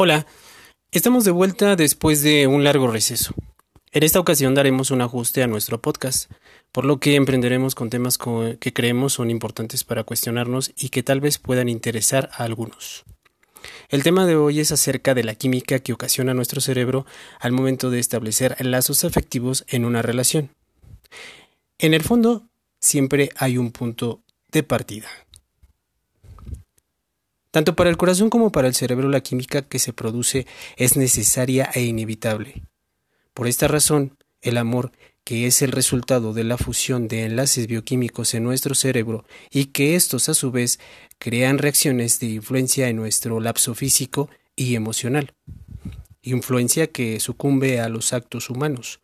Hola, estamos de vuelta después de un largo receso. En esta ocasión daremos un ajuste a nuestro podcast, por lo que emprenderemos con temas que creemos son importantes para cuestionarnos y que tal vez puedan interesar a algunos. El tema de hoy es acerca de la química que ocasiona nuestro cerebro al momento de establecer lazos afectivos en una relación. En el fondo, siempre hay un punto de partida. Tanto para el corazón como para el cerebro la química que se produce es necesaria e inevitable. Por esta razón, el amor, que es el resultado de la fusión de enlaces bioquímicos en nuestro cerebro y que estos a su vez crean reacciones de influencia en nuestro lapso físico y emocional. Influencia que sucumbe a los actos humanos,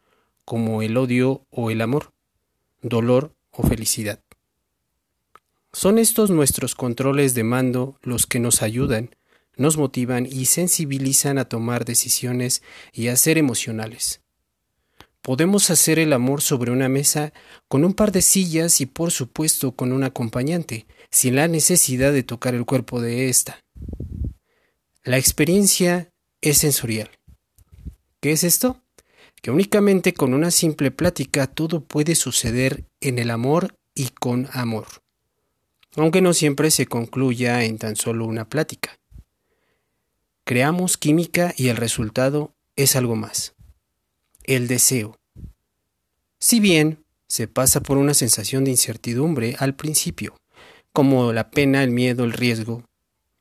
como el odio o el amor, dolor o felicidad. Son estos nuestros controles de mando los que nos ayudan, nos motivan y sensibilizan a tomar decisiones y a ser emocionales. Podemos hacer el amor sobre una mesa con un par de sillas y por supuesto con un acompañante, sin la necesidad de tocar el cuerpo de ésta. La experiencia es sensorial. ¿Qué es esto? Que únicamente con una simple plática todo puede suceder en el amor y con amor aunque no siempre se concluya en tan solo una plática. Creamos química y el resultado es algo más. El deseo. Si bien se pasa por una sensación de incertidumbre al principio, como la pena, el miedo, el riesgo,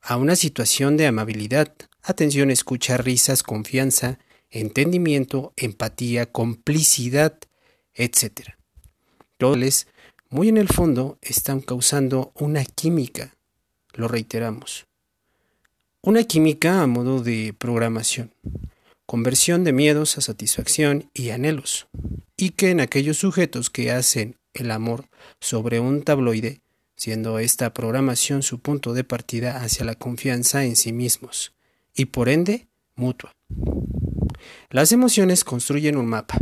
a una situación de amabilidad, atención, escucha, risas, confianza, entendimiento, empatía, complicidad, etc. Todos muy en el fondo están causando una química, lo reiteramos. Una química a modo de programación, conversión de miedos a satisfacción y anhelos, y que en aquellos sujetos que hacen el amor sobre un tabloide, siendo esta programación su punto de partida hacia la confianza en sí mismos, y por ende mutua. Las emociones construyen un mapa,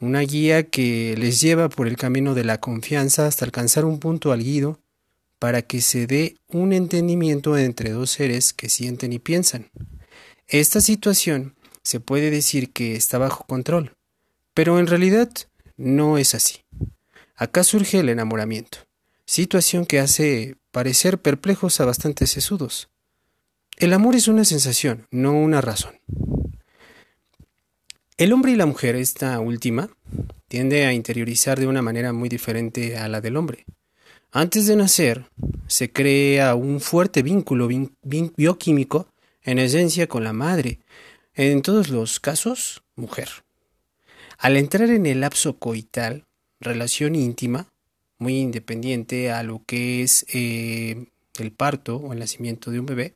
una guía que les lleva por el camino de la confianza hasta alcanzar un punto alguido para que se dé un entendimiento entre dos seres que sienten y piensan. Esta situación se puede decir que está bajo control, pero en realidad no es así. Acá surge el enamoramiento, situación que hace parecer perplejos a bastantes sesudos. El amor es una sensación, no una razón. El hombre y la mujer, esta última, tiende a interiorizar de una manera muy diferente a la del hombre. Antes de nacer, se crea un fuerte vínculo bioquímico en esencia con la madre, en todos los casos, mujer. Al entrar en el lapso coital, relación íntima, muy independiente a lo que es eh, el parto o el nacimiento de un bebé,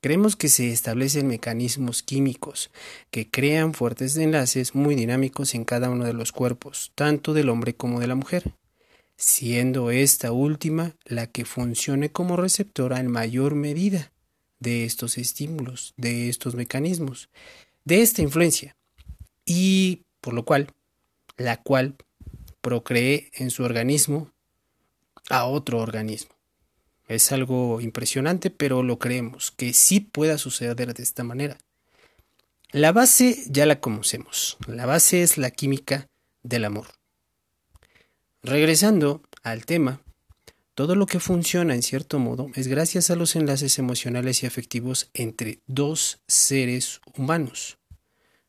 Creemos que se establecen mecanismos químicos que crean fuertes enlaces muy dinámicos en cada uno de los cuerpos, tanto del hombre como de la mujer, siendo esta última la que funcione como receptora en mayor medida de estos estímulos, de estos mecanismos, de esta influencia, y por lo cual, la cual procree en su organismo a otro organismo. Es algo impresionante, pero lo creemos, que sí pueda suceder de esta manera. La base ya la conocemos. La base es la química del amor. Regresando al tema, todo lo que funciona en cierto modo es gracias a los enlaces emocionales y afectivos entre dos seres humanos.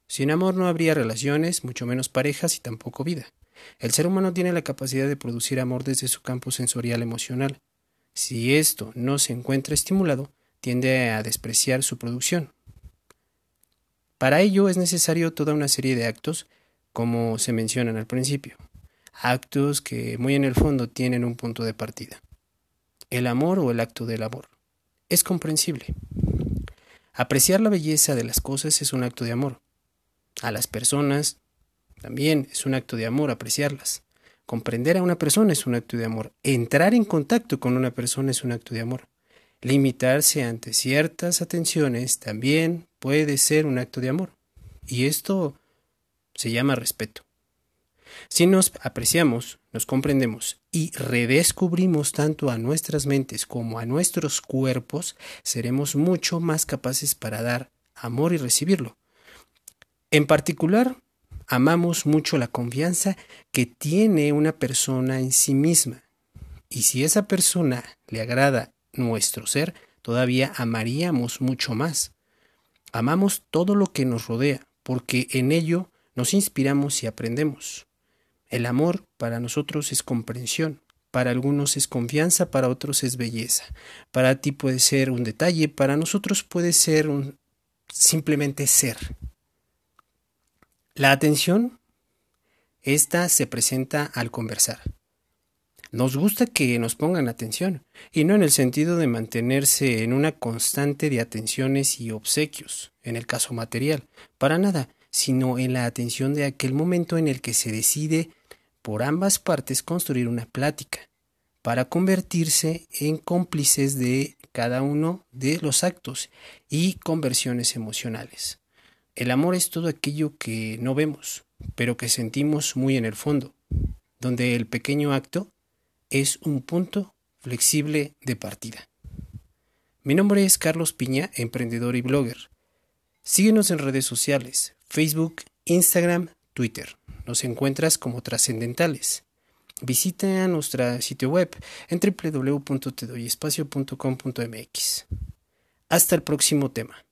Sin amor no habría relaciones, mucho menos parejas y tampoco vida. El ser humano tiene la capacidad de producir amor desde su campo sensorial emocional. Si esto no se encuentra estimulado, tiende a despreciar su producción. Para ello es necesario toda una serie de actos, como se mencionan al principio, actos que muy en el fondo tienen un punto de partida. El amor o el acto del amor. Es comprensible. Apreciar la belleza de las cosas es un acto de amor. A las personas también es un acto de amor apreciarlas. Comprender a una persona es un acto de amor. Entrar en contacto con una persona es un acto de amor. Limitarse ante ciertas atenciones también puede ser un acto de amor. Y esto se llama respeto. Si nos apreciamos, nos comprendemos y redescubrimos tanto a nuestras mentes como a nuestros cuerpos, seremos mucho más capaces para dar amor y recibirlo. En particular, amamos mucho la confianza que tiene una persona en sí misma. Y si esa persona le agrada nuestro ser, todavía amaríamos mucho más. Amamos todo lo que nos rodea, porque en ello nos inspiramos y aprendemos. El amor para nosotros es comprensión, para algunos es confianza, para otros es belleza. Para ti puede ser un detalle, para nosotros puede ser un simplemente ser. La atención, esta se presenta al conversar. Nos gusta que nos pongan atención, y no en el sentido de mantenerse en una constante de atenciones y obsequios, en el caso material, para nada, sino en la atención de aquel momento en el que se decide por ambas partes construir una plática, para convertirse en cómplices de cada uno de los actos y conversiones emocionales. El amor es todo aquello que no vemos, pero que sentimos muy en el fondo, donde el pequeño acto es un punto flexible de partida. Mi nombre es Carlos Piña, emprendedor y blogger. Síguenos en redes sociales, Facebook, Instagram, Twitter. Nos encuentras como trascendentales. Visita nuestro sitio web en www.tedoyespacio.com.mx. Hasta el próximo tema.